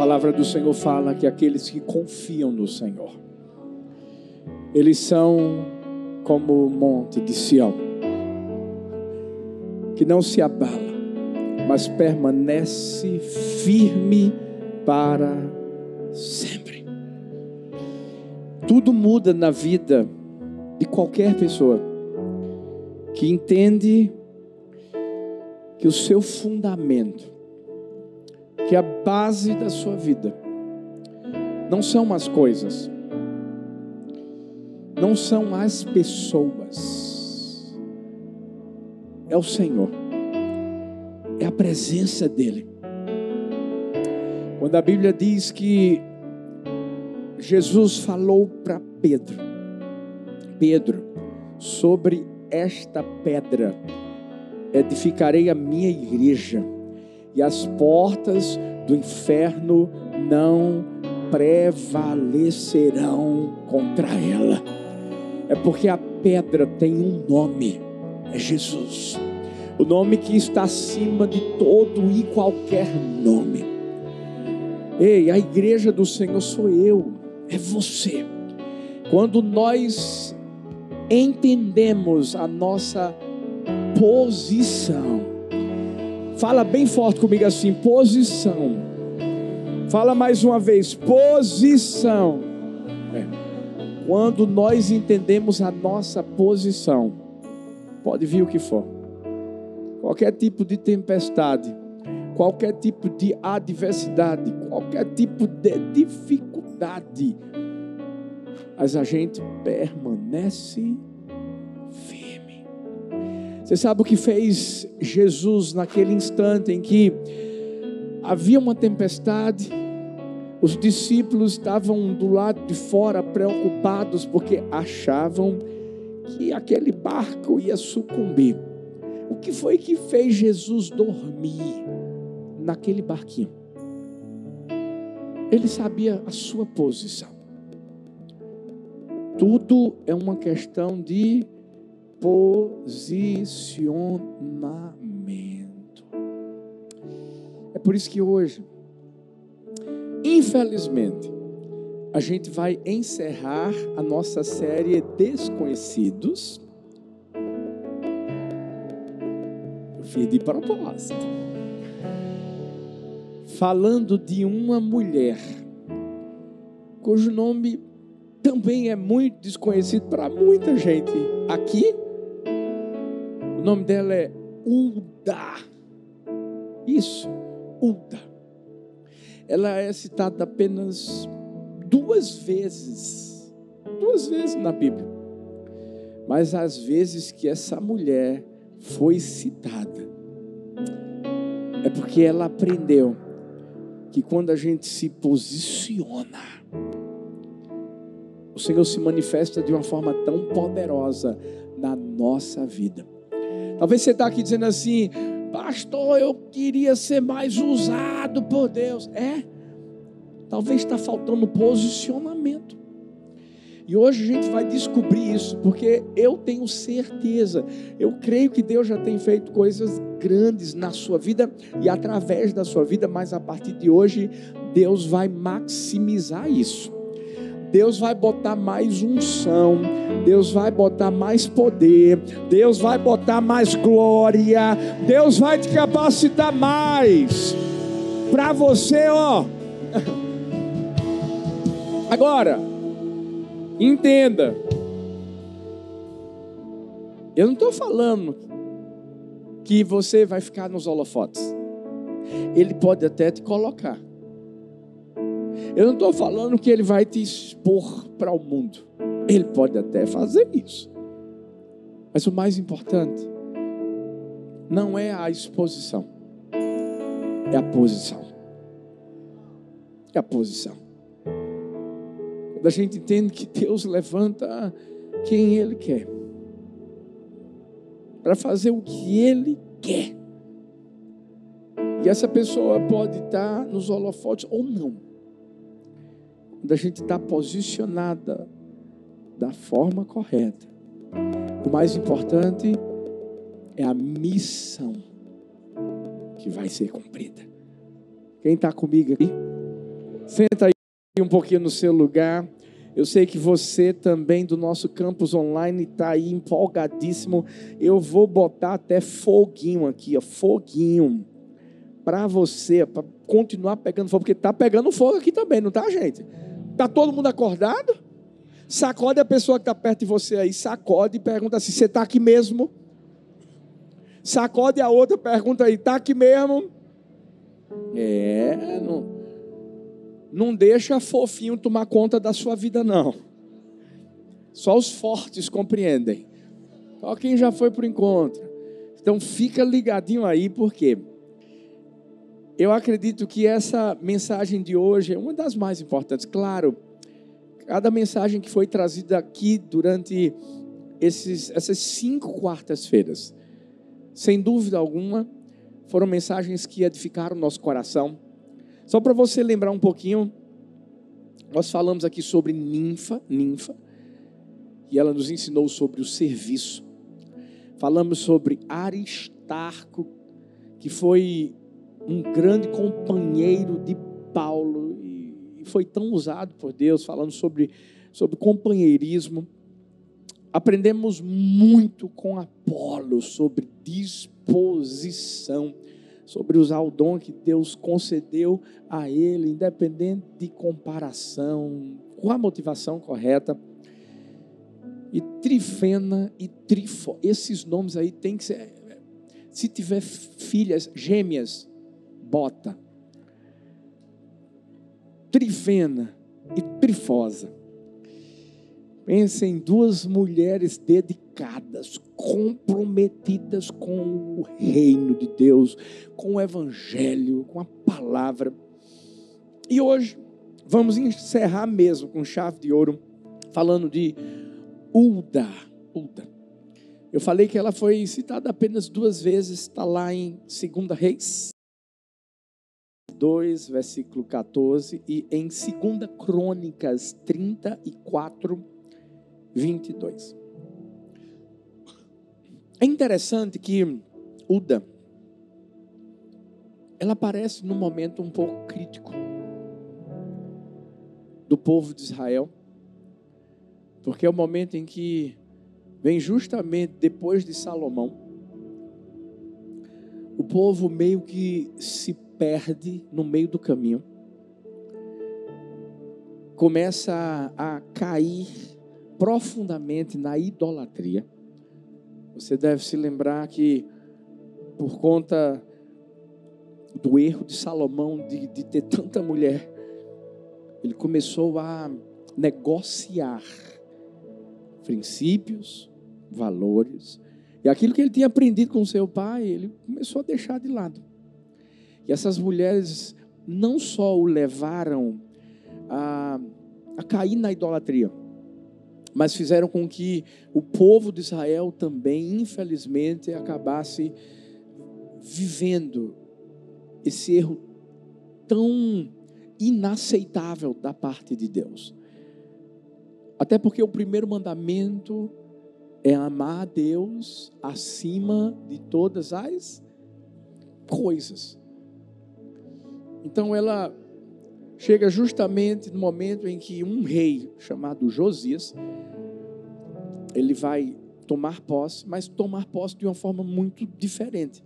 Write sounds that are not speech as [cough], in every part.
palavra do Senhor fala que aqueles que confiam no Senhor, eles são como o monte de Sião, que não se abala, mas permanece firme para sempre. Tudo muda na vida de qualquer pessoa que entende que o seu fundamento que a base da sua vida não são as coisas, não são as pessoas, é o Senhor, é a presença dEle. Quando a Bíblia diz que Jesus falou para Pedro, Pedro, sobre esta pedra edificarei a minha igreja e as portas do inferno não prevalecerão contra ela. É porque a pedra tem um nome, é Jesus. O nome que está acima de todo e qualquer nome. Ei, a igreja do Senhor sou eu, é você. Quando nós entendemos a nossa posição, Fala bem forte comigo assim: posição. Fala mais uma vez: posição. É. Quando nós entendemos a nossa posição, pode vir o que for, qualquer tipo de tempestade, qualquer tipo de adversidade, qualquer tipo de dificuldade, mas a gente permanece você sabe o que fez Jesus naquele instante em que havia uma tempestade? Os discípulos estavam do lado de fora preocupados porque achavam que aquele barco ia sucumbir. O que foi que fez Jesus dormir naquele barquinho? Ele sabia a sua posição. Tudo é uma questão de posicionamento. É por isso que hoje, infelizmente, a gente vai encerrar a nossa série Desconhecidos. Eu fiz de propósito. Falando de uma mulher cujo nome também é muito desconhecido para muita gente aqui o nome dela é Ulda. Isso, Ulda. Ela é citada apenas duas vezes. Duas vezes na Bíblia. Mas as vezes que essa mulher foi citada, é porque ela aprendeu que quando a gente se posiciona, o Senhor se manifesta de uma forma tão poderosa na nossa vida. Talvez você está aqui dizendo assim, pastor, eu queria ser mais usado por Deus. É, talvez está faltando posicionamento. E hoje a gente vai descobrir isso, porque eu tenho certeza, eu creio que Deus já tem feito coisas grandes na sua vida e através da sua vida, mas a partir de hoje, Deus vai maximizar isso. Deus vai botar mais unção, Deus vai botar mais poder, Deus vai botar mais glória, Deus vai te capacitar mais para você, ó. [laughs] Agora, entenda, eu não estou falando que você vai ficar nos holofotes. Ele pode até te colocar. Eu não estou falando que ele vai te expor para o mundo. Ele pode até fazer isso. Mas o mais importante não é a exposição, é a posição. É a posição. Quando a gente entende que Deus levanta quem Ele quer, para fazer o que Ele quer. E essa pessoa pode estar nos holofotes ou não quando a gente está posicionada da forma correta. O mais importante é a missão que vai ser cumprida. Quem está comigo aqui? Senta aí um pouquinho no seu lugar. Eu sei que você também do nosso campus online está aí empolgadíssimo. Eu vou botar até foguinho aqui, ó, foguinho para você, para continuar pegando fogo, porque está pegando fogo aqui também, não tá, gente? Tá todo mundo acordado? Sacode a pessoa que está perto de você aí, sacode e pergunta assim: você está aqui mesmo? Sacode a outra, pergunta aí: está aqui mesmo? É, não não deixa fofinho tomar conta da sua vida, não. Só os fortes compreendem. Só quem já foi para o encontro. Então fica ligadinho aí, porque eu acredito que essa mensagem de hoje é uma das mais importantes. Claro, cada mensagem que foi trazida aqui durante esses, essas cinco quartas-feiras, sem dúvida alguma, foram mensagens que edificaram o nosso coração só para você lembrar um pouquinho, nós falamos aqui sobre ninfa, ninfa, e ela nos ensinou sobre o serviço. Falamos sobre Aristarco, que foi um grande companheiro de Paulo foi tão usado por Deus, falando sobre, sobre companheirismo. Aprendemos muito com Apolo sobre disposição sobre usar o dom que Deus concedeu a ele, independente de comparação, com a motivação correta. E Trifena e Trifo, esses nomes aí tem que ser. Se tiver filhas gêmeas, bota. Trifena e Trifosa. Pensa em duas mulheres dedicadas, comprometidas com o reino de Deus, com o evangelho, com a palavra. E hoje vamos encerrar mesmo com chave de ouro, falando de Ulda. Ulda. Eu falei que ela foi citada apenas duas vezes, está lá em 2 Reis 2, versículo 14, e em 2 Crônicas 34, 22. É interessante que Uda, ela aparece num momento um pouco crítico do povo de Israel, porque é o momento em que vem justamente depois de Salomão, o povo meio que se perde no meio do caminho, começa a, a cair profundamente na idolatria. Você deve se lembrar que, por conta do erro de Salomão de, de ter tanta mulher, ele começou a negociar princípios, valores, e aquilo que ele tinha aprendido com seu pai, ele começou a deixar de lado. E essas mulheres não só o levaram a, a cair na idolatria, mas fizeram com que o povo de Israel também, infelizmente, acabasse vivendo esse erro tão inaceitável da parte de Deus. Até porque o primeiro mandamento é amar a Deus acima de todas as coisas. Então ela chega justamente no momento em que um rei chamado Josias, ele vai tomar posse, mas tomar posse de uma forma muito diferente,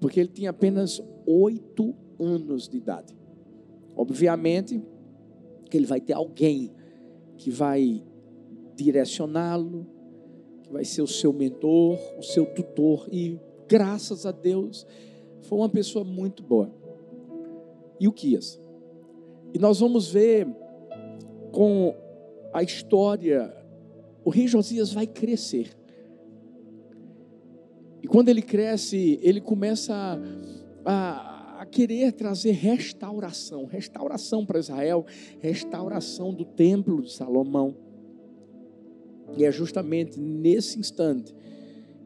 porque ele tinha apenas oito anos de idade. Obviamente que ele vai ter alguém que vai direcioná-lo, que vai ser o seu mentor, o seu tutor, e graças a Deus foi uma pessoa muito boa. E o Quias? E nós vamos ver com a história, o rei Josias vai crescer. E quando ele cresce, ele começa a, a, querer trazer restauração restauração para Israel, restauração do templo de Salomão. E é justamente nesse instante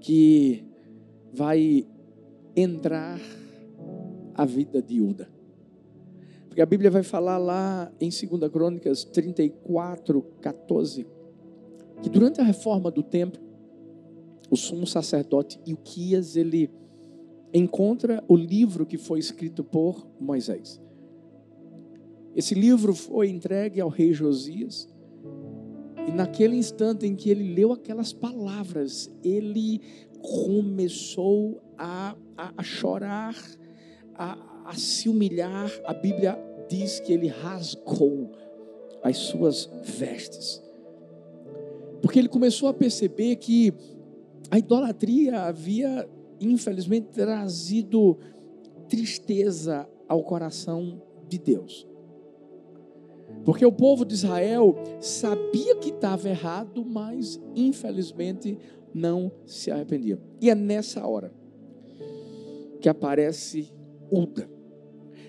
que vai entrar a vida de Uda. Porque a Bíblia vai falar lá em 2 Crônicas 34, 14, que durante a reforma do templo, o sumo sacerdote Ilquias, ele encontra o livro que foi escrito por Moisés. Esse livro foi entregue ao rei Josias. E naquele instante em que ele leu aquelas palavras, ele começou a, a, a chorar, a, a se humilhar. A Bíblia diz que ele rasgou as suas vestes. Porque ele começou a perceber que a idolatria havia, infelizmente, trazido tristeza ao coração de Deus. Porque o povo de Israel sabia que estava errado, mas infelizmente não se arrependia. E é nessa hora que aparece Uda,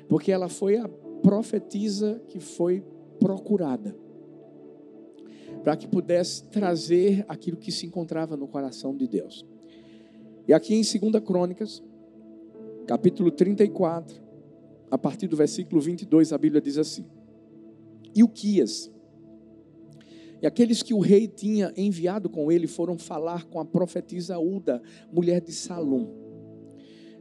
porque ela foi a profetisa que foi procurada para que pudesse trazer aquilo que se encontrava no coração de Deus. E aqui em 2 Crônicas, capítulo 34, a partir do versículo 22, a Bíblia diz assim: E o Quias, e aqueles que o rei tinha enviado com ele foram falar com a profetisa Uda, mulher de Salom,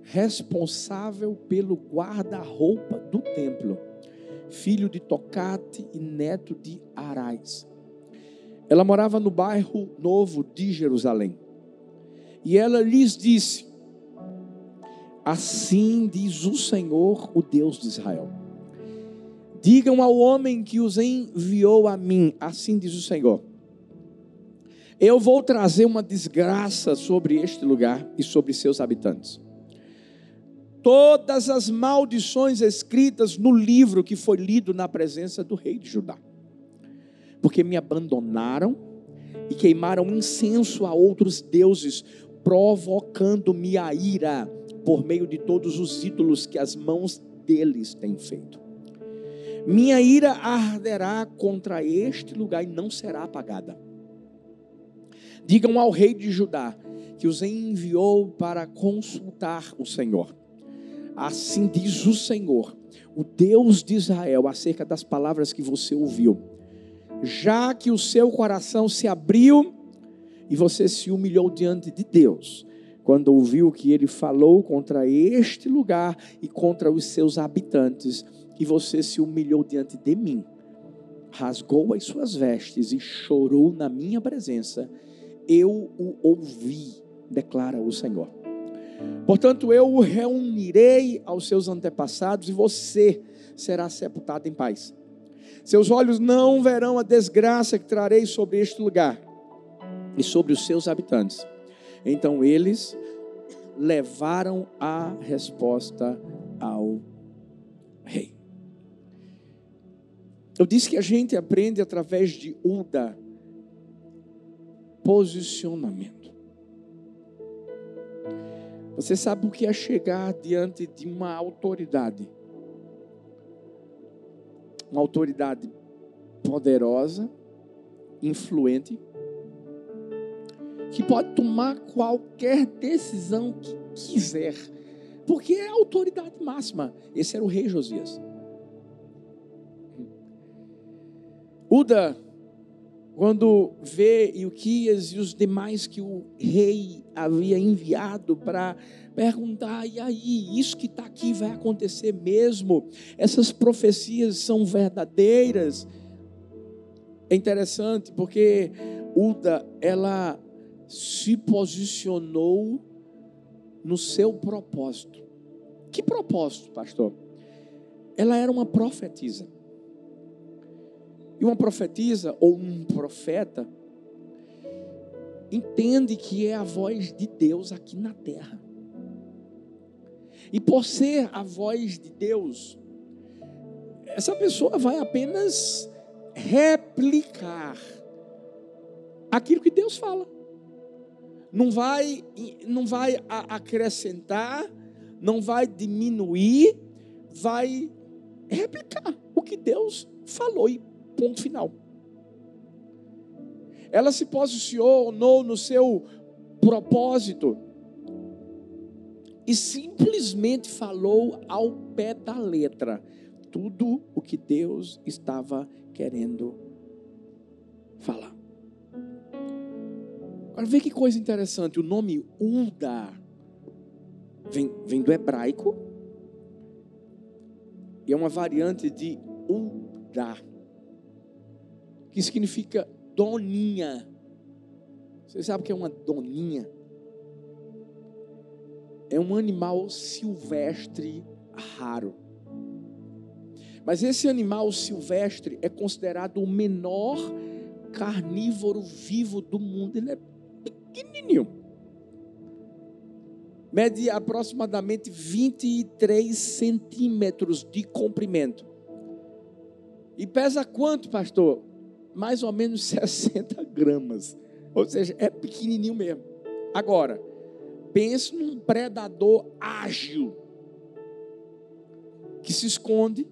responsável pelo guarda-roupa do templo, filho de Tocate e neto de Arais. Ela morava no bairro novo de Jerusalém. E ela lhes disse: Assim diz o Senhor, o Deus de Israel. Digam ao homem que os enviou a mim, assim diz o Senhor. Eu vou trazer uma desgraça sobre este lugar e sobre seus habitantes. Todas as maldições escritas no livro que foi lido na presença do rei de Judá porque me abandonaram e queimaram incenso a outros deuses, provocando-me a ira por meio de todos os ídolos que as mãos deles têm feito. Minha ira arderá contra este lugar e não será apagada. Digam ao rei de Judá que os enviou para consultar o Senhor. Assim diz o Senhor, o Deus de Israel, acerca das palavras que você ouviu já que o seu coração se abriu e você se humilhou diante de Deus, quando ouviu que ele falou contra este lugar e contra os seus habitantes, e você se humilhou diante de mim, rasgou as suas vestes e chorou na minha presença, eu o ouvi, declara o Senhor. Portanto, eu o reunirei aos seus antepassados e você será sepultado em paz. Seus olhos não verão a desgraça que trarei sobre este lugar e sobre os seus habitantes. Então eles levaram a resposta ao rei. Eu disse que a gente aprende através de Uda posicionamento. Você sabe o que é chegar diante de uma autoridade uma autoridade poderosa, influente, que pode tomar qualquer decisão que quiser, porque é a autoridade máxima. Esse era o rei Josias. Uda, quando vê Ilquias e os demais que o rei havia enviado para perguntar: e aí, isso que está aqui vai acontecer mesmo? Essas profecias são verdadeiras? É interessante porque Uda, ela se posicionou no seu propósito. Que propósito, pastor? Ela era uma profetisa. E uma profetisa ou um profeta entende que é a voz de Deus aqui na terra. E por ser a voz de Deus, essa pessoa vai apenas replicar aquilo que Deus fala. Não vai, não vai acrescentar, não vai diminuir, vai replicar o que Deus falou e ponto final. Ela se posicionou no seu propósito e simplesmente falou ao pé da letra tudo o que Deus estava querendo falar. Agora vê que coisa interessante, o nome Uda vem, vem do hebraico e é uma variante de Uda, que significa doninha. Você sabe o que é uma doninha? É um animal silvestre raro. Mas esse animal silvestre é considerado o menor carnívoro vivo do mundo. Ele é pequenininho. Mede aproximadamente 23 centímetros de comprimento. E pesa quanto, pastor? Mais ou menos [laughs] 60 gramas. Ou seja, é pequenininho mesmo. Agora, pense num predador ágil que se esconde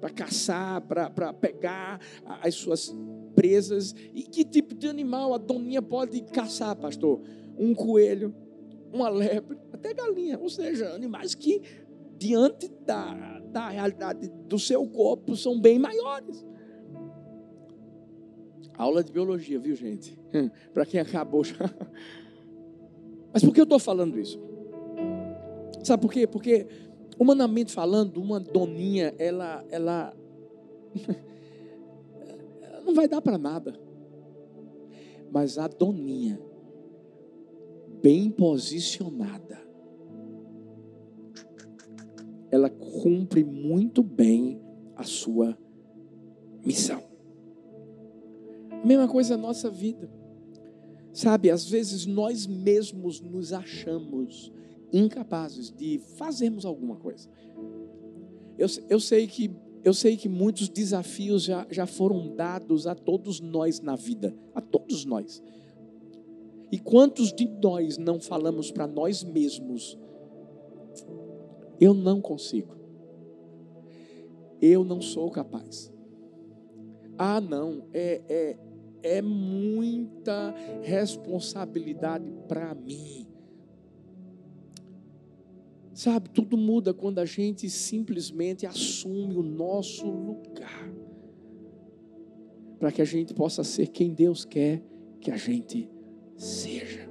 para caçar, para pegar as suas presas. E que tipo de animal a doninha pode caçar, pastor? Um coelho, uma lebre, até galinha. Ou seja, animais que, diante da, da realidade do seu corpo, são bem maiores. Aula de biologia, viu, gente? para quem acabou já. [laughs] Mas por que eu estou falando isso? Sabe por quê? Porque Humanamente falando, uma doninha, ela, ela, ela [laughs] não vai dar para nada. Mas a doninha, bem posicionada, ela cumpre muito bem a sua missão. A mesma coisa na nossa vida. Sabe, às vezes nós mesmos nos achamos incapazes de fazermos alguma coisa. Eu, eu, sei, que, eu sei que muitos desafios já, já foram dados a todos nós na vida, a todos nós. E quantos de nós não falamos para nós mesmos: eu não consigo, eu não sou capaz. Ah, não, é, é, é muita responsabilidade para mim. Sabe, tudo muda quando a gente simplesmente assume o nosso lugar. Para que a gente possa ser quem Deus quer que a gente seja.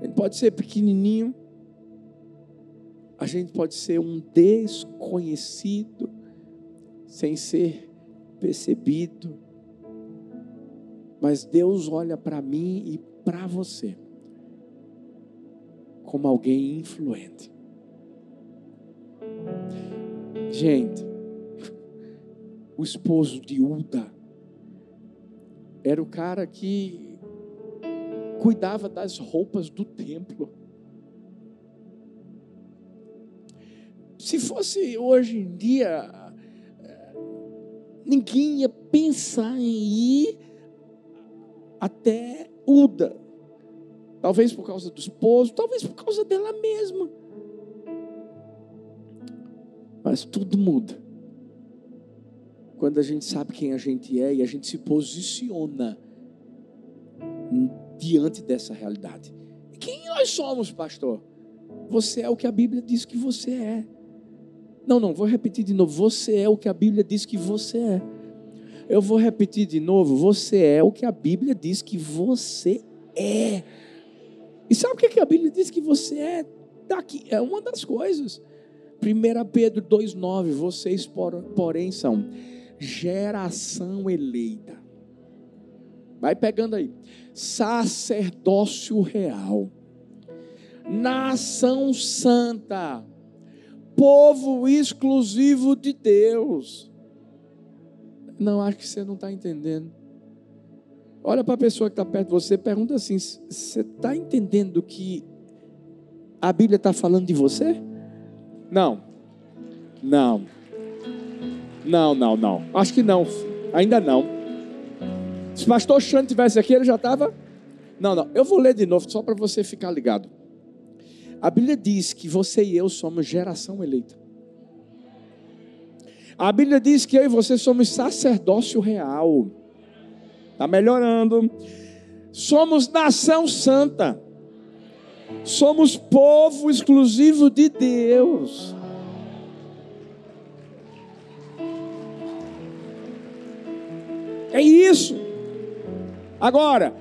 A gente pode ser pequenininho, a gente pode ser um desconhecido, sem ser percebido. Mas Deus olha para mim e para você como alguém influente. Gente, o esposo de Uda era o cara que cuidava das roupas do templo. Se fosse hoje em dia, ninguém ia pensar em ir até Uda Talvez por causa do esposo, talvez por causa dela mesma. Mas tudo muda. Quando a gente sabe quem a gente é e a gente se posiciona diante dessa realidade. Quem nós somos, pastor? Você é o que a Bíblia diz que você é. Não, não, vou repetir de novo. Você é o que a Bíblia diz que você é. Eu vou repetir de novo. Você é o que a Bíblia diz que você é. E sabe o que a Bíblia diz que você é daqui? É uma das coisas. 1 Pedro 2,9: Vocês, porém, são geração eleita. Vai pegando aí. Sacerdócio real. Nação santa. Povo exclusivo de Deus. Não, acho que você não está entendendo. Olha para a pessoa que está perto de você, pergunta assim: você está entendendo que a Bíblia está falando de você? Não. Não. Não, não, não. Acho que não. Ainda não. Se o pastor Xande tivesse aqui, ele já estava. Não, não. Eu vou ler de novo, só para você ficar ligado. A Bíblia diz que você e eu somos geração eleita. A Bíblia diz que eu e você somos sacerdócio real. Está melhorando. Somos nação santa. Somos povo exclusivo de Deus. É isso. Agora,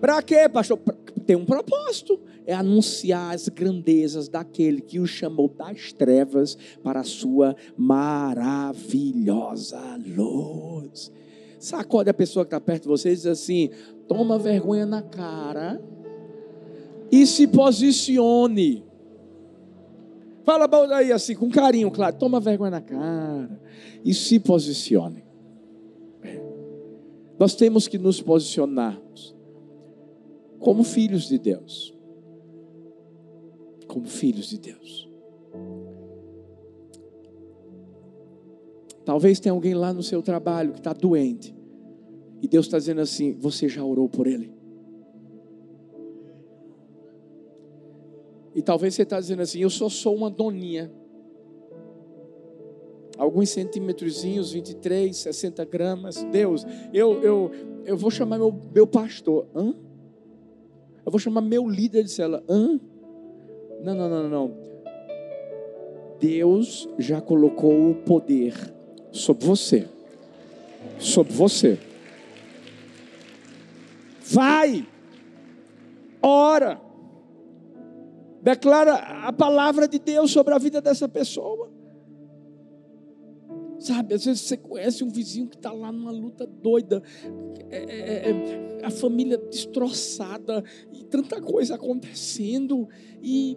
para quê, pastor? Tem um propósito. É anunciar as grandezas daquele que o chamou das trevas para a sua maravilhosa luz. Sacode a pessoa que está perto de você e diz assim: toma vergonha na cara e se posicione. Fala aí assim, com carinho, claro. Toma vergonha na cara e se posicione. Nós temos que nos posicionarmos como filhos de Deus. Como filhos de Deus. Talvez tenha alguém lá no seu trabalho que está doente. E Deus está dizendo assim: Você já orou por ele? E talvez você está dizendo assim: Eu só sou uma doninha. Alguns centímetrozinhos, 23, 60 gramas. Deus, eu, eu, eu vou chamar meu, meu pastor. Hã? Eu vou chamar meu líder de célula. Hã? Não, não, não, não. Deus já colocou o poder sobre você. Sobre você. Vai. Ora. Declara a palavra de Deus sobre a vida dessa pessoa. Sabe, às vezes você conhece um vizinho que está lá numa luta doida, é, é, é, a família destroçada, e tanta coisa acontecendo, e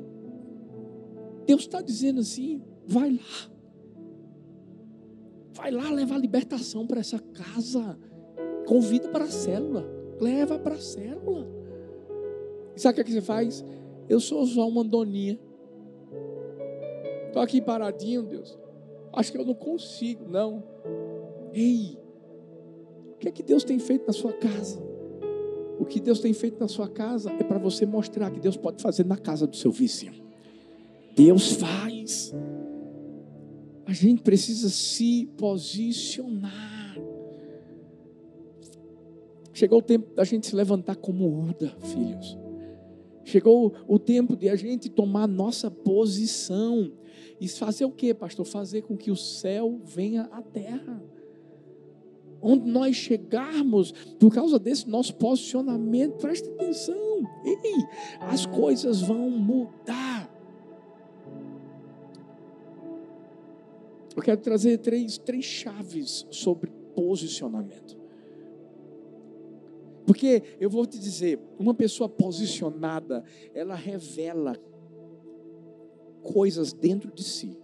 Deus está dizendo assim: vai lá, vai lá levar libertação para essa casa, convida para a célula, leva para a célula. E sabe o que, é que você faz? Eu sou só uma doninha. Estou aqui paradinho, Deus. Acho que eu não consigo, não. Ei, o que é que Deus tem feito na sua casa? O que Deus tem feito na sua casa é para você mostrar que Deus pode fazer na casa do seu vizinho. Deus faz. A gente precisa se posicionar. Chegou o tempo da gente se levantar como Uda, filhos. Chegou o tempo de a gente tomar nossa posição. E fazer o que, pastor? Fazer com que o céu venha à terra. Onde nós chegarmos, por causa desse nosso posicionamento, preste atenção. Ei, as coisas vão mudar. Eu quero trazer três, três chaves sobre posicionamento. Porque eu vou te dizer, uma pessoa posicionada, ela revela coisas dentro de si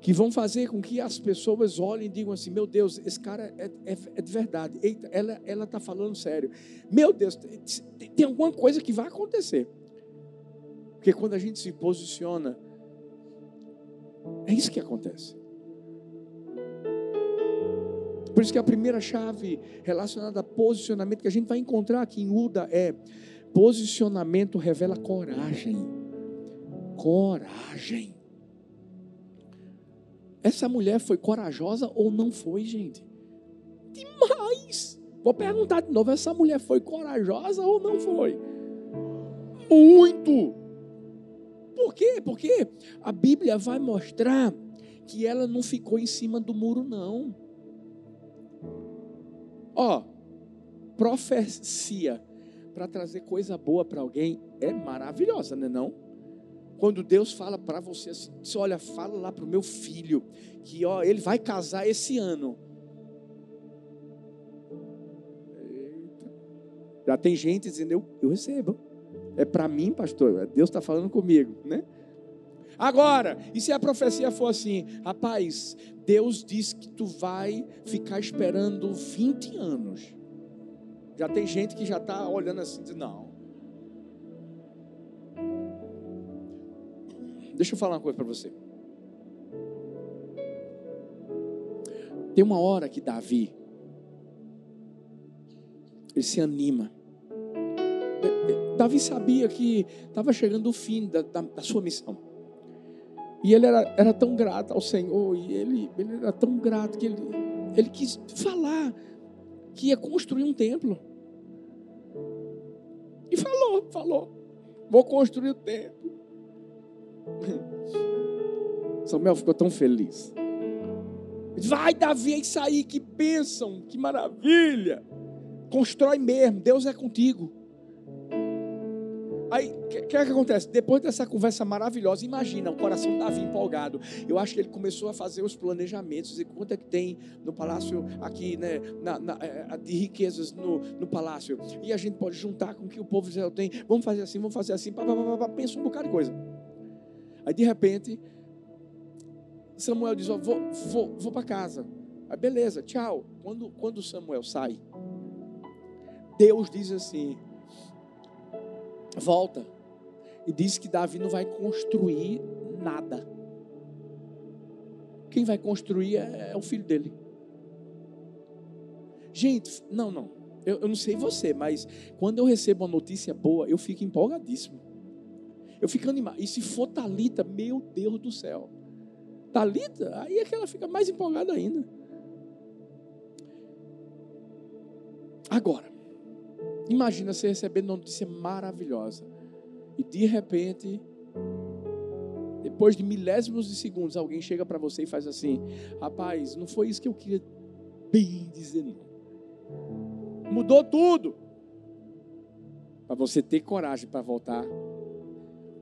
que vão fazer com que as pessoas olhem e digam assim: Meu Deus, esse cara é, é, é de verdade. Eita, ela está falando sério. Meu Deus, tem, tem alguma coisa que vai acontecer. Porque quando a gente se posiciona, é isso que acontece. Por isso que a primeira chave relacionada a posicionamento que a gente vai encontrar aqui em Uda é posicionamento revela coragem. Coragem. Essa mulher foi corajosa ou não foi, gente? Demais. Vou perguntar de novo: essa mulher foi corajosa ou não foi? Muito. Por quê? Porque a Bíblia vai mostrar que ela não ficou em cima do muro, não. Ó, profecia para trazer coisa boa para alguém é maravilhosa, não é não? Quando Deus fala para você assim, diz, olha, fala lá para o meu filho que ó, ele vai casar esse ano. Eita. Já tem gente dizendo, eu, eu recebo. É para mim, pastor. Deus está falando comigo, né? Agora, e se a profecia for assim, rapaz, Deus diz que tu vai ficar esperando 20 anos. Já tem gente que já está olhando assim, diz, não. Deixa eu falar uma coisa para você. Tem uma hora que Davi, ele se anima. Davi sabia que estava chegando o fim da, da, da sua missão. E ele era, era tão grato ao Senhor, e ele, ele era tão grato que ele, ele quis falar que ia construir um templo. E falou, falou, vou construir o templo. [laughs] Samuel ficou tão feliz. Vai, Davi, é isso aí, que bênção, que maravilha. Constrói mesmo, Deus é contigo. Aí, o que, que, é que acontece? Depois dessa conversa maravilhosa, imagina o coração Davi empolgado. Eu acho que ele começou a fazer os planejamentos e quanto é que tem no palácio aqui, né? Na, na, é, de riquezas no, no palácio. E a gente pode juntar com o que o povo de Israel tem. Vamos fazer assim, vamos fazer assim. Pá, pá, pá, pá, pensa um bocado de coisa. Aí de repente, Samuel diz: vou, vou, vou para casa. Aí beleza, tchau. Quando, quando Samuel sai, Deus diz assim: volta. E diz que Davi não vai construir nada. Quem vai construir é, é o filho dele. Gente, não, não. Eu, eu, não sei você, mas quando eu recebo uma notícia boa, eu fico empolgadíssimo. Eu fico animado. E se for Talita, meu Deus do céu. Talita, aí é que ela fica mais empolgada ainda. Agora, imagina você recebendo uma notícia maravilhosa. E de repente, depois de milésimos de segundos, alguém chega para você e faz assim: Rapaz, não foi isso que eu queria bem dizer, não. Mudou tudo. Para você ter coragem para voltar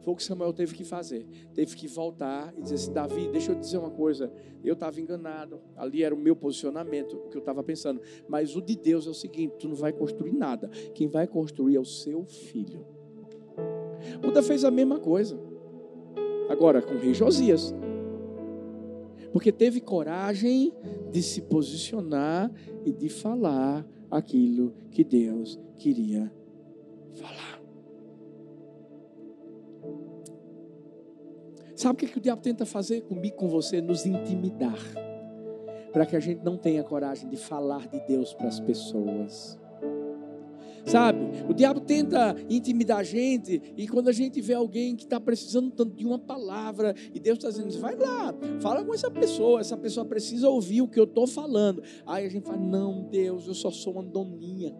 foi o que Samuel teve que fazer. Teve que voltar e dizer assim: Davi, deixa eu te dizer uma coisa. Eu estava enganado. Ali era o meu posicionamento, o que eu estava pensando. Mas o de Deus é o seguinte: tu não vai construir nada. Quem vai construir é o seu filho. Buda fez a mesma coisa. Agora com o rei Josias. Porque teve coragem de se posicionar e de falar aquilo que Deus queria falar. Sabe o que, que o diabo tenta fazer comigo, com você? Nos intimidar. Para que a gente não tenha coragem de falar de Deus para as pessoas. Sabe? O diabo tenta intimidar a gente, e quando a gente vê alguém que está precisando tanto de uma palavra, e Deus está dizendo, vai lá, fala com essa pessoa, essa pessoa precisa ouvir o que eu estou falando. Aí a gente fala, não, Deus, eu só sou uma doninha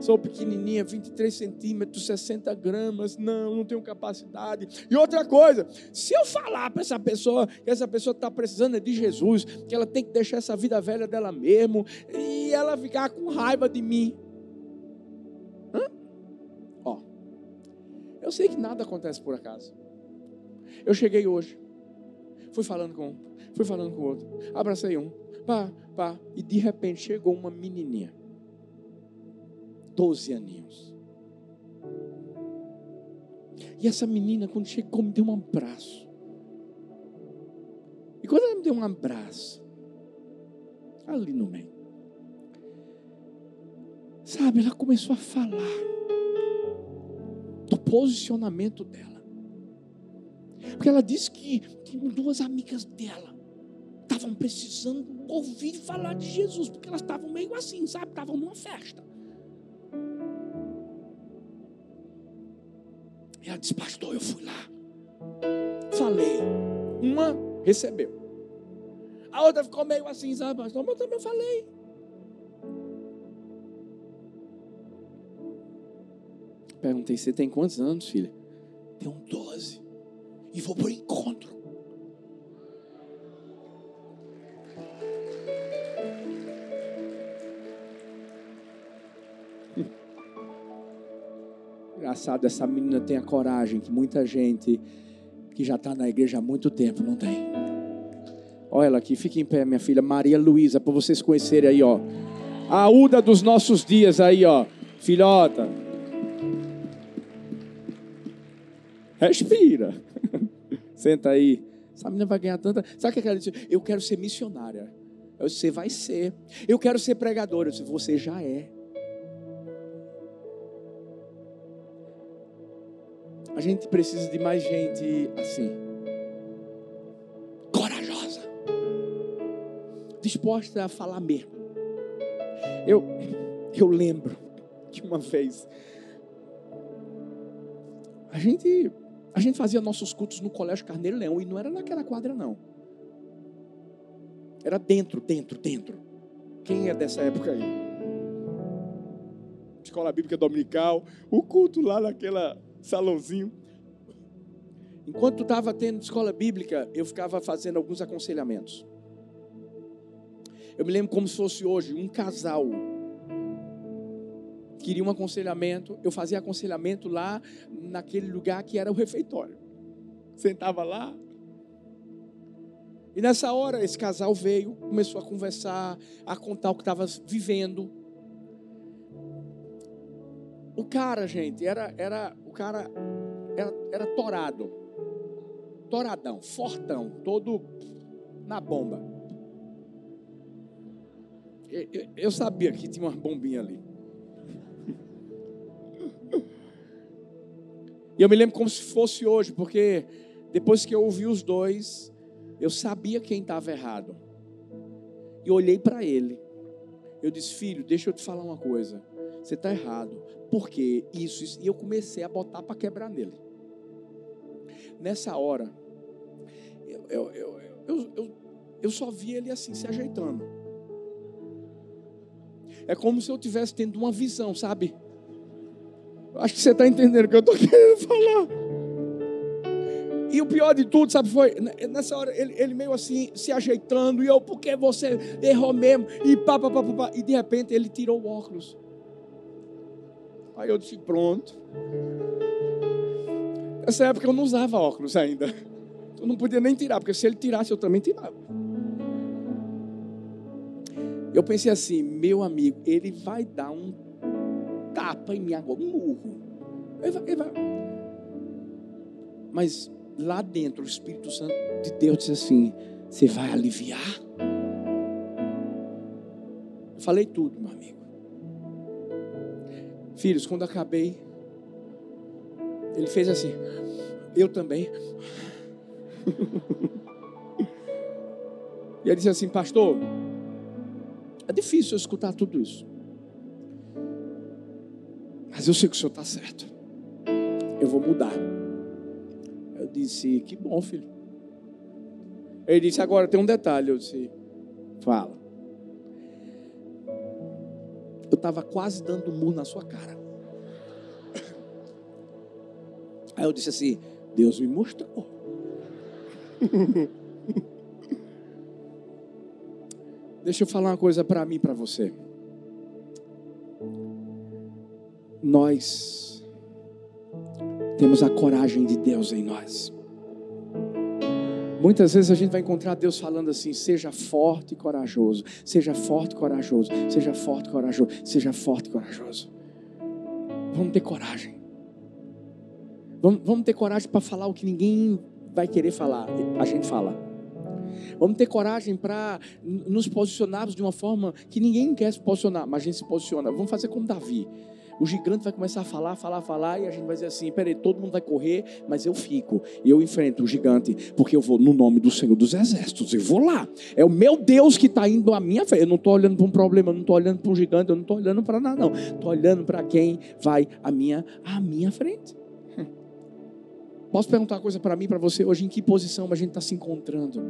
sou pequenininha, 23 centímetros, 60 gramas, não, não tenho capacidade. E outra coisa, se eu falar para essa pessoa que essa pessoa está precisando de Jesus, que ela tem que deixar essa vida velha dela mesmo, e ela ficar com raiva de mim. Hã? Ó, eu sei que nada acontece por acaso. Eu cheguei hoje, fui falando com um, fui falando com outro, abracei um, pá, pá, e de repente chegou uma menininha. 12 aninhos. E essa menina, quando chegou, me deu um abraço. E quando ela me deu um abraço, ali no meio, sabe, ela começou a falar do posicionamento dela. Porque ela disse que, que duas amigas dela estavam precisando ouvir falar de Jesus, porque elas estavam meio assim, sabe? Estavam numa festa. Ela disse, pastor, eu fui lá. Falei. Uma recebeu. A outra ficou meio assim, sabe, pastor? Mas eu também falei. Perguntei, você tem quantos anos, filha? Tenho 12. E vou para o encontro. Essa menina tem a coragem que muita gente que já está na igreja há muito tempo não tem. Olha ela aqui, fique em pé, minha filha Maria Luísa, para vocês conhecerem aí, ó. A Uda dos nossos dias aí, ó. Filhota. Respira. [laughs] Senta aí. Essa menina vai ganhar tanta. Sabe o que ela disse? Eu quero ser missionária. Eu disse, você vai ser. Eu quero ser pregadora. Eu disse, você já é. A gente precisa de mais gente assim. Corajosa. Disposta a falar mesmo. Eu, eu lembro que uma vez a gente, a gente fazia nossos cultos no Colégio Carneiro Leão e não era naquela quadra não. Era dentro, dentro, dentro. Quem é dessa época aí? Escola Bíblica Dominical, o culto lá naquela salãozinho. Enquanto estava tendo escola bíblica, eu ficava fazendo alguns aconselhamentos. Eu me lembro como se fosse hoje um casal queria um aconselhamento, eu fazia aconselhamento lá naquele lugar que era o refeitório. Sentava lá. E nessa hora esse casal veio, começou a conversar, a contar o que estava vivendo. O cara, gente, era, era cara era, era torado. Toradão, fortão, todo na bomba. Eu, eu sabia que tinha uma bombinha ali. E eu me lembro como se fosse hoje, porque depois que eu ouvi os dois, eu sabia quem estava errado. E olhei para ele. Eu disse, filho, deixa eu te falar uma coisa. Você está errado. Por quê? Isso, isso. E eu comecei a botar para quebrar nele. Nessa hora, eu, eu, eu, eu, eu, eu só vi ele assim, se ajeitando. É como se eu tivesse tendo uma visão, sabe? Acho que você está entendendo o que eu estou [laughs] querendo falar. E o pior de tudo, sabe, foi nessa hora ele, ele, meio assim se ajeitando, e eu, porque você errou mesmo, e pá, pá, pá, pá, pá, e de repente ele tirou o óculos. Aí eu disse, pronto. Nessa época eu não usava óculos ainda. Eu não podia nem tirar, porque se ele tirasse, eu também tirava. Eu pensei assim, meu amigo, ele vai dar um tapa em mim agora, um murro. Ele vai, ele vai. Mas lá dentro, o Espírito Santo de Deus disse assim: Você vai aliviar? Falei tudo, meu amigo. Filhos, quando acabei, ele fez assim. Eu também. [laughs] e ele disse assim, pastor, é difícil eu escutar tudo isso. Mas eu sei que o senhor está certo. Eu vou mudar. Eu disse, que bom, filho. Ele disse, agora tem um detalhe. Eu disse, fala. Eu estava quase dando um murro na sua cara. Aí eu disse assim: Deus me mostrou. [laughs] Deixa eu falar uma coisa para mim e para você. Nós temos a coragem de Deus em nós. Muitas vezes a gente vai encontrar Deus falando assim: seja forte e corajoso, seja forte e corajoso, seja forte e corajoso, seja forte e corajoso. Vamos ter coragem. Vamos, vamos ter coragem para falar o que ninguém vai querer falar. A gente fala. Vamos ter coragem para nos posicionarmos de uma forma que ninguém quer se posicionar, mas a gente se posiciona. Vamos fazer como Davi. O gigante vai começar a falar, falar, falar, e a gente vai dizer assim: peraí, todo mundo vai correr, mas eu fico. Eu enfrento o gigante, porque eu vou no nome do Senhor dos Exércitos. Eu vou lá. É o meu Deus que está indo à minha frente. Eu não estou olhando para um problema, eu não estou olhando para um gigante, eu não estou olhando para nada, não. Estou olhando para quem vai à minha, à minha frente. [laughs] Posso perguntar uma coisa para mim, para você hoje? Em que posição a gente está se encontrando?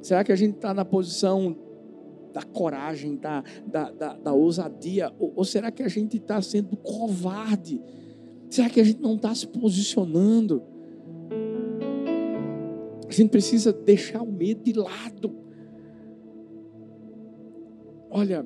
Será que a gente está na posição da coragem, da, da, da, da ousadia? Ou, ou, será que a gente está sendo covarde? Será que a gente não está se posicionando? A gente precisa deixar o medo de lado. Olha,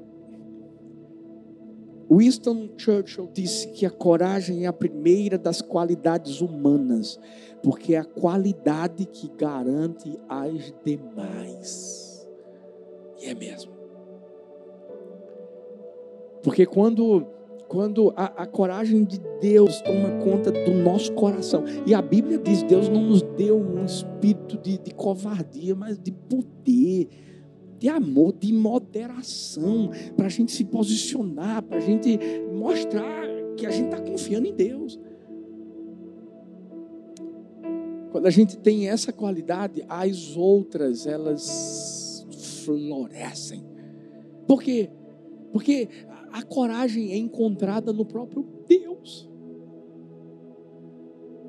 Winston Churchill disse que a coragem é a primeira das qualidades humanas, porque é a qualidade que garante as demais. E é mesmo. Porque quando, quando a, a coragem de Deus toma conta do nosso coração, e a Bíblia diz: Deus não nos deu um espírito de, de covardia, mas de poder de amor, de moderação, para a gente se posicionar, para a gente mostrar que a gente está confiando em Deus. Quando a gente tem essa qualidade, as outras elas florescem. Por quê? Porque a coragem é encontrada no próprio Deus.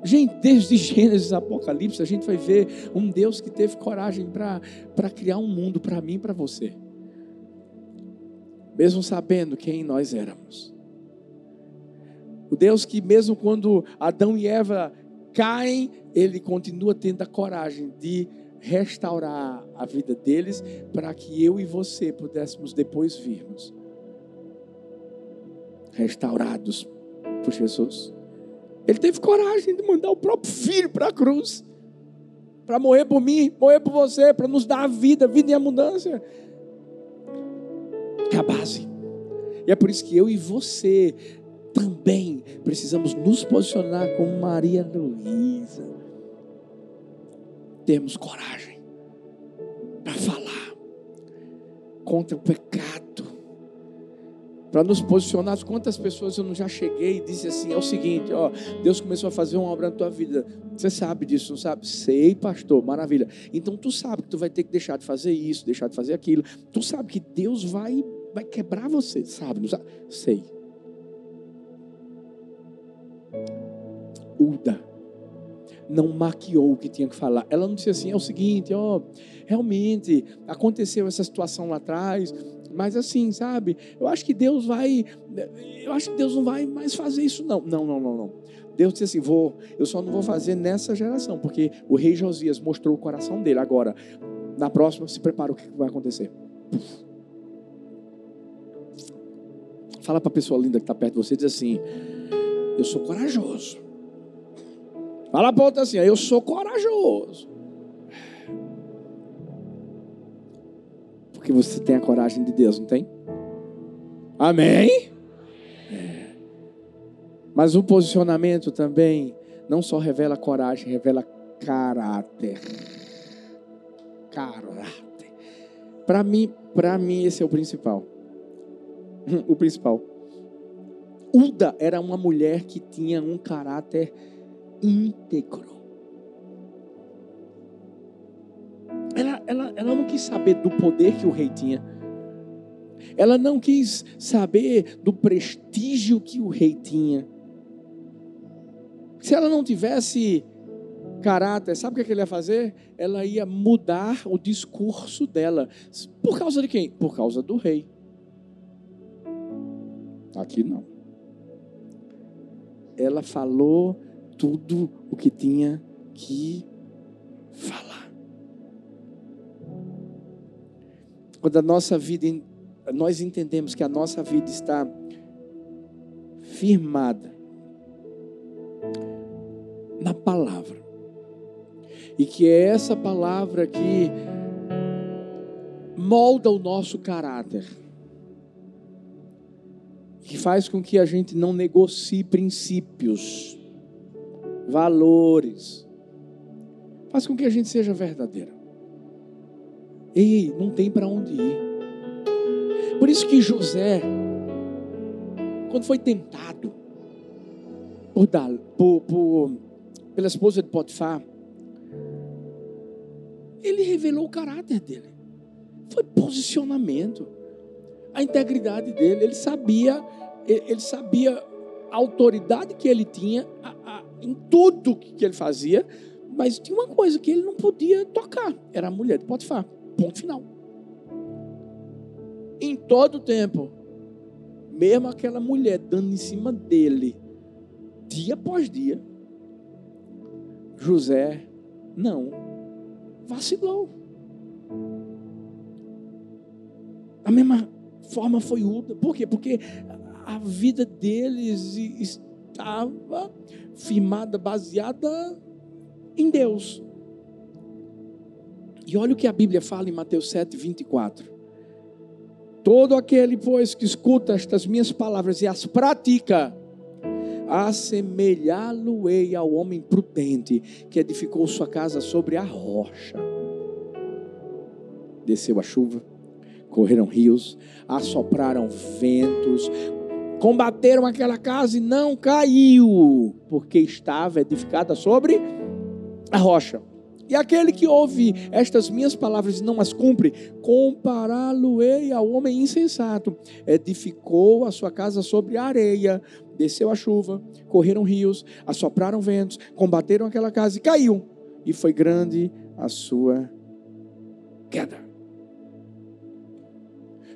Gente, desde Gênesis Apocalipse, a gente vai ver um Deus que teve coragem para criar um mundo para mim e para você. Mesmo sabendo quem nós éramos. O Deus que, mesmo quando Adão e Eva caem, ele continua tendo a coragem de restaurar a vida deles para que eu e você pudéssemos depois virmos restaurados por Jesus. Ele teve coragem de mandar o próprio filho para a cruz, para morrer por mim, morrer por você, para nos dar a vida, vida em abundância. É a base. E é por isso que eu e você também precisamos nos posicionar como Maria Luísa. Termos coragem para falar contra o pecado, para nos posicionar. Quantas pessoas eu não já cheguei e disse assim: é o seguinte, ó, Deus começou a fazer uma obra na tua vida. Você sabe disso, não sabe? Sei, pastor, maravilha. Então tu sabe que tu vai ter que deixar de fazer isso, deixar de fazer aquilo. Tu sabe que Deus vai, vai quebrar você, sabe? Não sabe? Sei. Uda não maquiou o que tinha que falar. Ela não disse assim: é o seguinte, ó, realmente aconteceu essa situação lá atrás, mas assim, sabe? Eu acho que Deus vai, eu acho que Deus não vai mais fazer isso não. Não, não, não, não. Deus disse assim: vou, eu só não vou fazer nessa geração, porque o rei Josias mostrou o coração dele. Agora, na próxima, se prepara o que vai acontecer. Fala para a pessoa linda que está perto de você, diz assim: eu sou corajoso. Fala para outra assim: eu sou corajoso. Porque você tem a coragem de Deus, não tem? Amém? É. Mas o posicionamento também não só revela coragem, revela caráter. Caráter. Para mim, para mim esse é o principal. [laughs] O principal. Uda era uma mulher que tinha um caráter íntegro. Ela, ela, não quis saber do poder que o rei tinha. Ela não quis saber do prestígio que o rei tinha. Se ela não tivesse caráter, sabe o que, é que ele ia fazer? Ela ia mudar o discurso dela. Por causa de quem? Por causa do rei. Aqui não. Ela falou tudo o que tinha que falar. Quando a nossa vida, nós entendemos que a nossa vida está firmada na palavra. E que é essa palavra que molda o nosso caráter. Que faz com que a gente não negocie princípios valores. Faz com que a gente seja verdadeiro. Ei, não tem para onde ir. Por isso que José, quando foi tentado por, por, por, pela esposa de Potifar, ele revelou o caráter dele. Foi posicionamento, a integridade dele. Ele sabia, ele sabia a autoridade que ele tinha, a, em tudo que ele fazia, mas tinha uma coisa que ele não podia tocar, era a mulher de Potifar. Ponto final. Em todo o tempo, mesmo aquela mulher dando em cima dele, dia após dia, José não vacilou. Da mesma forma foi Uda. Por quê? Porque a vida deles estava firmada, baseada em Deus. E olha o que a Bíblia fala em Mateus 7, 24. Todo aquele, pois, que escuta estas minhas palavras e as pratica, assemelhá-lo-ei ao homem prudente que edificou sua casa sobre a rocha. Desceu a chuva, correram rios, assopraram ventos, combateram aquela casa e não caiu, porque estava edificada sobre a rocha. E aquele que ouve estas minhas palavras e não as cumpre, compará-lo-ei ao homem insensato. Edificou a sua casa sobre a areia, desceu a chuva, correram rios, assopraram ventos, combateram aquela casa e caiu. E foi grande a sua queda.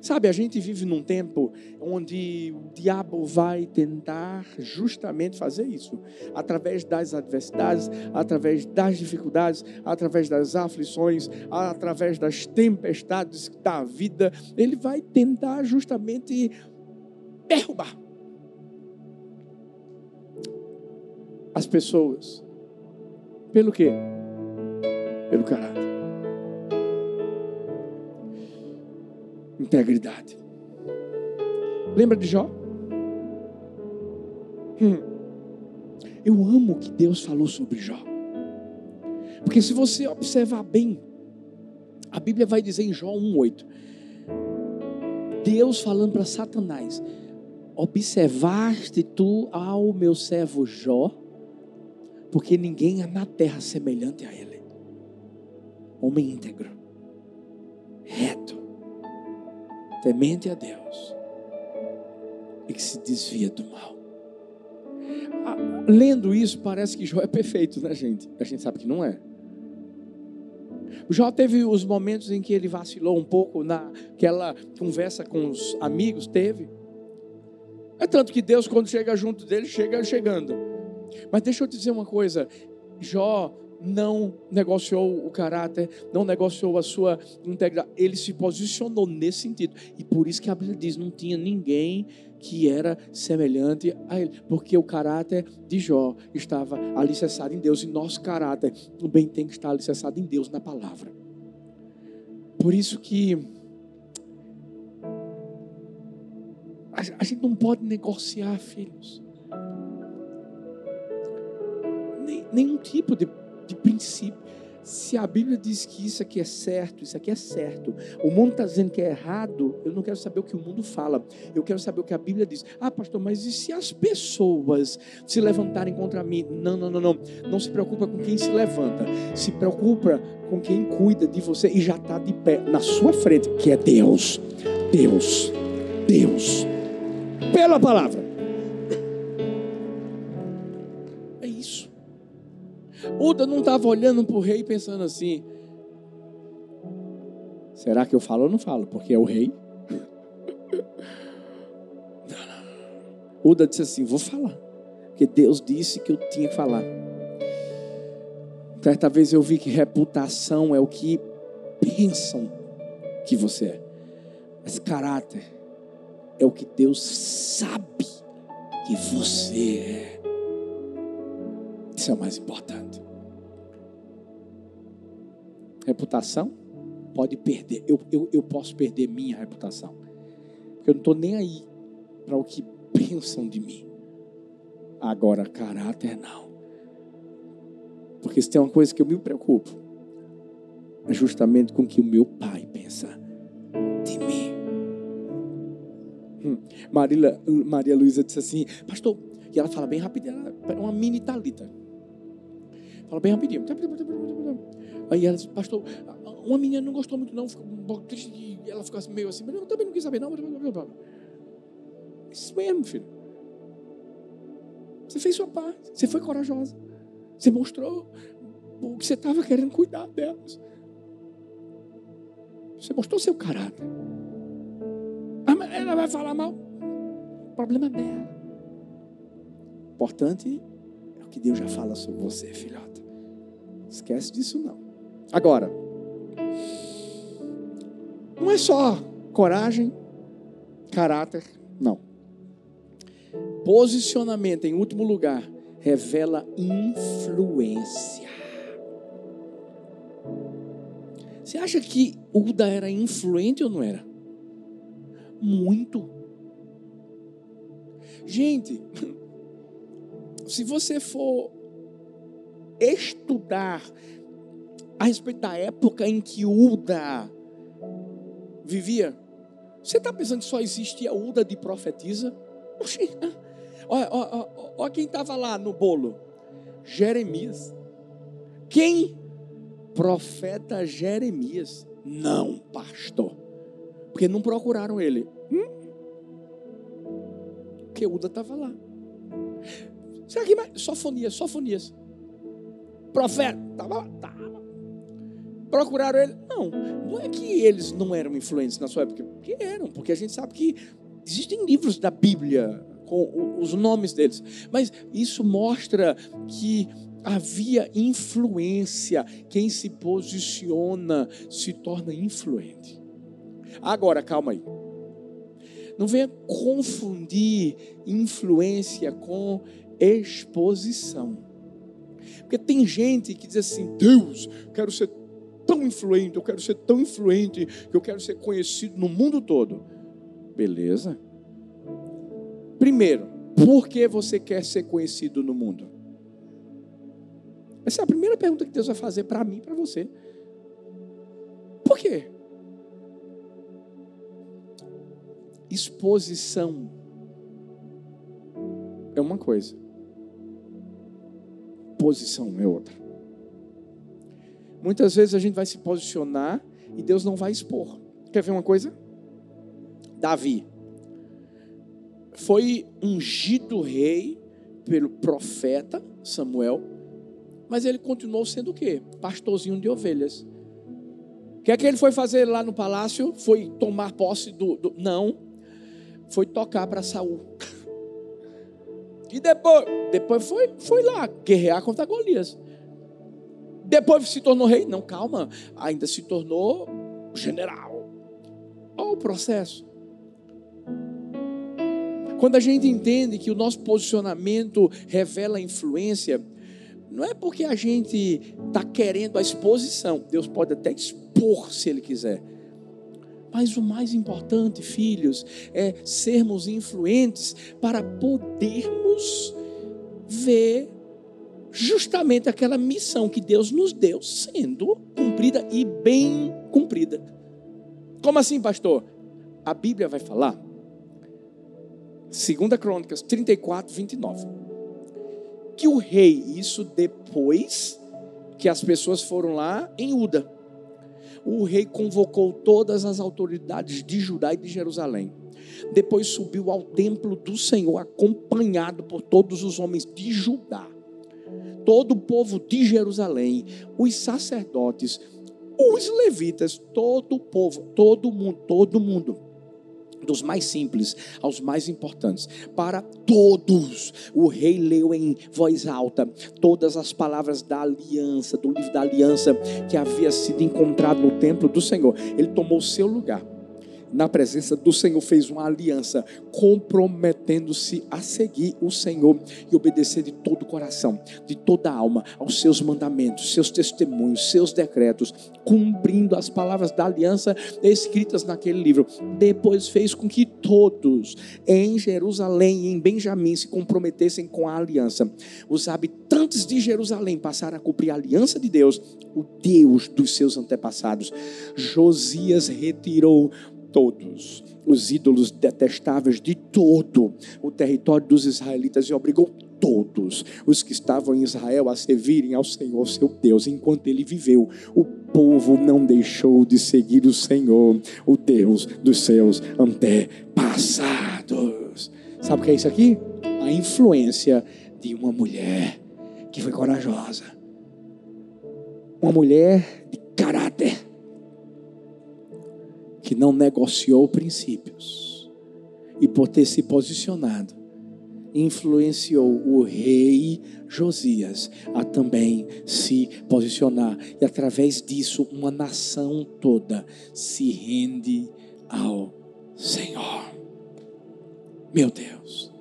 Sabe, a gente vive num tempo onde o diabo vai tentar justamente fazer isso, através das adversidades, através das dificuldades, através das aflições, através das tempestades da vida. Ele vai tentar justamente derrubar as pessoas. Pelo quê? Pelo caráter. Integridade. Lembra de Jó? Hum. Eu amo o que Deus falou sobre Jó. Porque se você observar bem, a Bíblia vai dizer em Jó 1,8: Deus falando para Satanás: Observaste tu ao meu servo Jó, porque ninguém há na terra semelhante a ele. Homem íntegro, reto, temente a Deus e que se desvia do mal. Ah, lendo isso, parece que Jó é perfeito, né, gente? A gente sabe que não é. Jó teve os momentos em que ele vacilou um pouco naquela conversa com os amigos, teve. É tanto que Deus, quando chega junto dele, chega chegando. Mas deixa eu te dizer uma coisa: Jó não negociou o caráter, não negociou a sua integridade. Ele se posicionou nesse sentido. E por isso que a Bíblia diz: não tinha ninguém que era semelhante a ele, porque o caráter de Jó estava alicerçado em Deus e nosso caráter também tem que estar alicerçado em Deus na palavra. Por isso que a gente não pode negociar, filhos, nenhum tipo de, de princípio. Se a Bíblia diz que isso aqui é certo, isso aqui é certo, o mundo está dizendo que é errado, eu não quero saber o que o mundo fala, eu quero saber o que a Bíblia diz. Ah, pastor, mas e se as pessoas se levantarem contra mim? Não, não, não, não. Não se preocupa com quem se levanta, se preocupa com quem cuida de você e já está de pé na sua frente, que é Deus. Deus, Deus, pela palavra. Uda não estava olhando para o rei pensando assim: será que eu falo ou não falo? Porque é o rei. [laughs] Uda disse assim: vou falar, porque Deus disse que eu tinha que falar. Certa vez eu vi que reputação é o que pensam que você é, mas caráter é o que Deus sabe que você é. Isso é o mais importante. Reputação pode perder. Eu, eu, eu posso perder minha reputação. Porque eu não estou nem aí para o que [laughs] pensam de mim. Agora, caráter não. Porque se tem uma coisa que eu me preocupo, é justamente com o que o meu pai pensa de mim. Hum. Maria Luísa disse assim, pastor, e ela fala bem rápido, ela é uma mini talita. Fala bem rapidinho. Aí ela disse, pastor, uma menina não gostou muito, não, ficou um pouco triste, e ela ficou assim, meio assim, mas eu também não quis saber, não. Isso mesmo, filho. Você fez sua parte, você foi corajosa. Você mostrou o que você estava querendo cuidar delas. Você mostrou seu caráter. Ah, ela vai falar mal. O problema dela. Importante que Deus já fala sobre você, filhota. Esquece disso não. Agora, não é só coragem, caráter, não. Posicionamento, em último lugar, revela influência. Você acha que Uda era influente ou não era? Muito. Gente, se você for estudar a respeito da época em que Uda vivia. Você está pensando que só existia Uda de profetiza? Olha, olha, olha quem estava lá no bolo: Jeremias. Quem? Profeta Jeremias. Não, pastor. Porque não procuraram ele. Hum? Porque Uda estava lá. Será que mais? Sofonias, Sofonias profeta. Tava, tava. Procuraram ele. Não, não é que eles não eram influentes na sua época, porque eram, porque a gente sabe que existem livros da Bíblia com os nomes deles. Mas isso mostra que havia influência. Quem se posiciona se torna influente. Agora, calma aí. Não venha confundir influência com exposição. Porque tem gente que diz assim: Deus, quero ser tão influente, eu quero ser tão influente que eu quero ser conhecido no mundo todo. Beleza? Primeiro, por que você quer ser conhecido no mundo? Essa é a primeira pergunta que Deus vai fazer para mim para você. Por quê? Exposição é uma coisa, posição é outra. Muitas vezes a gente vai se posicionar e Deus não vai expor. Quer ver uma coisa? Davi foi ungido rei pelo profeta Samuel, mas ele continuou sendo o quê? Pastorzinho de ovelhas. O que é que ele foi fazer lá no palácio? Foi tomar posse do. do... Não. Foi tocar para Saul. [laughs] E depois, depois foi, foi lá guerrear contra Golias. Depois se tornou rei? Não, calma. Ainda se tornou general. Olha o processo. Quando a gente entende que o nosso posicionamento revela influência, não é porque a gente está querendo a exposição. Deus pode até expor se Ele quiser. Mas o mais importante, filhos, é sermos influentes para podermos ver justamente aquela missão que Deus nos deu sendo cumprida e bem cumprida. Como assim, pastor? A Bíblia vai falar, 2 Crônicas 34, 29, que o rei, isso depois que as pessoas foram lá em Uda, o rei convocou todas as autoridades de Judá e de Jerusalém. Depois subiu ao templo do Senhor, acompanhado por todos os homens de Judá, todo o povo de Jerusalém, os sacerdotes, os levitas, todo o povo, todo mundo, todo mundo dos mais simples aos mais importantes, para todos. O rei leu em voz alta todas as palavras da aliança, do livro da aliança que havia sido encontrado no templo do Senhor. Ele tomou seu lugar na presença do Senhor, fez uma aliança, comprometendo-se a seguir o Senhor e obedecer de todo o coração, de toda a alma, aos seus mandamentos, seus testemunhos, seus decretos, cumprindo as palavras da aliança escritas naquele livro. Depois fez com que todos em Jerusalém e em Benjamim se comprometessem com a aliança. Os habitantes de Jerusalém passaram a cumprir a aliança de Deus, o Deus dos seus antepassados. Josias retirou todos os ídolos detestáveis de todo o território dos israelitas e obrigou todos os que estavam em Israel a servirem ao Senhor seu Deus. Enquanto ele viveu, o povo não deixou de seguir o Senhor, o Deus dos seus antepassados. Sabe o que é isso aqui? A influência de uma mulher que foi corajosa. Uma mulher de caráter que não negociou princípios e por ter se posicionado, influenciou o rei Josias a também se posicionar e através disso uma nação toda se rende ao Senhor. Meu Deus.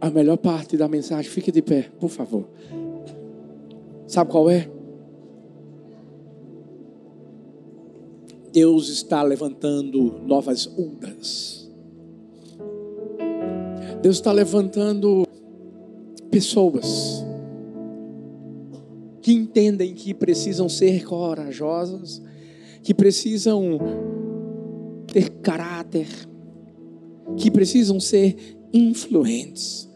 A melhor parte da mensagem, fique de pé, por favor. Sabe qual é? Deus está levantando novas ondas. Deus está levantando pessoas que entendem que precisam ser corajosas, que precisam ter caráter, que precisam ser influentes.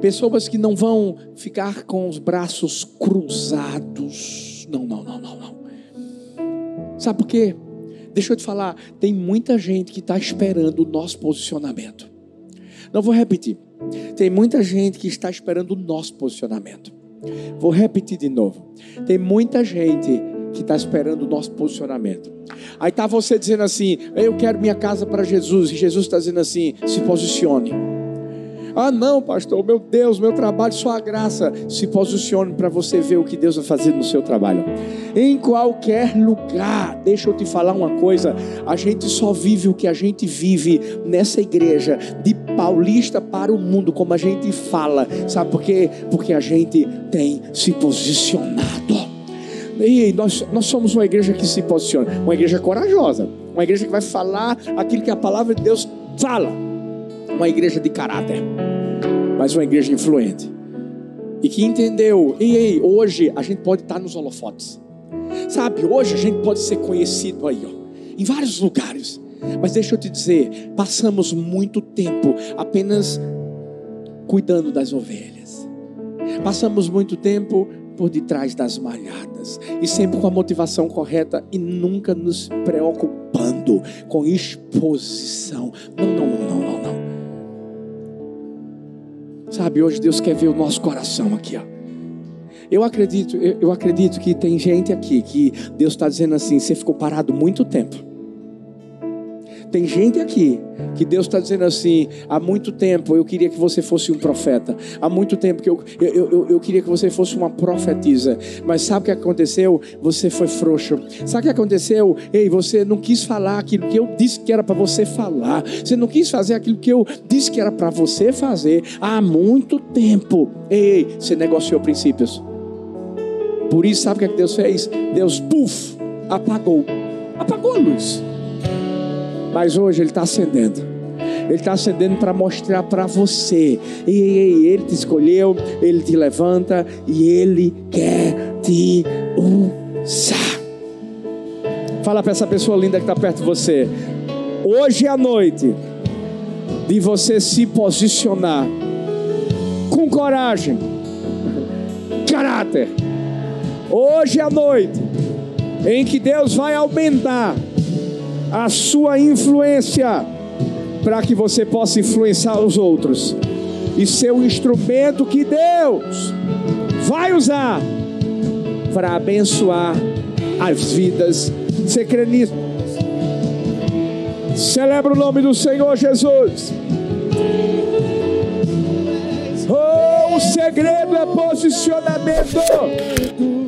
Pessoas que não vão ficar com os braços cruzados. Sabe por quê? Deixa eu te falar, tem muita gente que está esperando o nosso posicionamento. Não vou repetir. Tem muita gente que está esperando o nosso posicionamento. Vou repetir de novo. Tem muita gente que está esperando o nosso posicionamento. Aí está você dizendo assim: Eu quero minha casa para Jesus. E Jesus está dizendo assim: Se posicione. Ah, não, pastor, meu Deus, meu trabalho, sua graça. Se posicione para você ver o que Deus vai fazer no seu trabalho. Em qualquer lugar, deixa eu te falar uma coisa: a gente só vive o que a gente vive nessa igreja, de paulista para o mundo, como a gente fala, sabe por quê? Porque a gente tem se posicionado. E nós, nós somos uma igreja que se posiciona, uma igreja corajosa, uma igreja que vai falar aquilo que a palavra de Deus fala, uma igreja de caráter, mas uma igreja influente. E que entendeu, e ei, hoje a gente pode estar nos holofotes. Sabe, hoje a gente pode ser conhecido aí, ó, em vários lugares. Mas deixa eu te dizer, passamos muito tempo apenas cuidando das ovelhas. Passamos muito tempo por detrás das malhadas e sempre com a motivação correta e nunca nos preocupando com exposição. Não, não. Sabe, hoje Deus quer ver o nosso coração aqui, ó. Eu acredito, eu, eu acredito que tem gente aqui que Deus está dizendo assim: você ficou parado muito tempo. Tem gente aqui que Deus está dizendo assim: há muito tempo eu queria que você fosse um profeta, há muito tempo que eu, eu, eu, eu queria que você fosse uma profetisa, mas sabe o que aconteceu? Você foi frouxo. Sabe o que aconteceu? Ei, você não quis falar aquilo que eu disse que era para você falar, você não quis fazer aquilo que eu disse que era para você fazer há muito tempo. Ei, você negociou princípios. Por isso, sabe o que, é que Deus fez? Deus, puf, apagou, apagou a luz. Mas hoje ele está acendendo. Ele está acendendo para mostrar para você. E, ele te escolheu, ele te levanta e ele quer te usar. Fala para essa pessoa linda que está perto de você. Hoje é a noite de você se posicionar com coragem, caráter. Hoje é a noite em que Deus vai aumentar a sua influência para que você possa influenciar os outros e ser o instrumento que Deus vai usar para abençoar as vidas. Você crê nisso? Celebra o nome do Senhor Jesus. Oh, o segredo é posicionamento.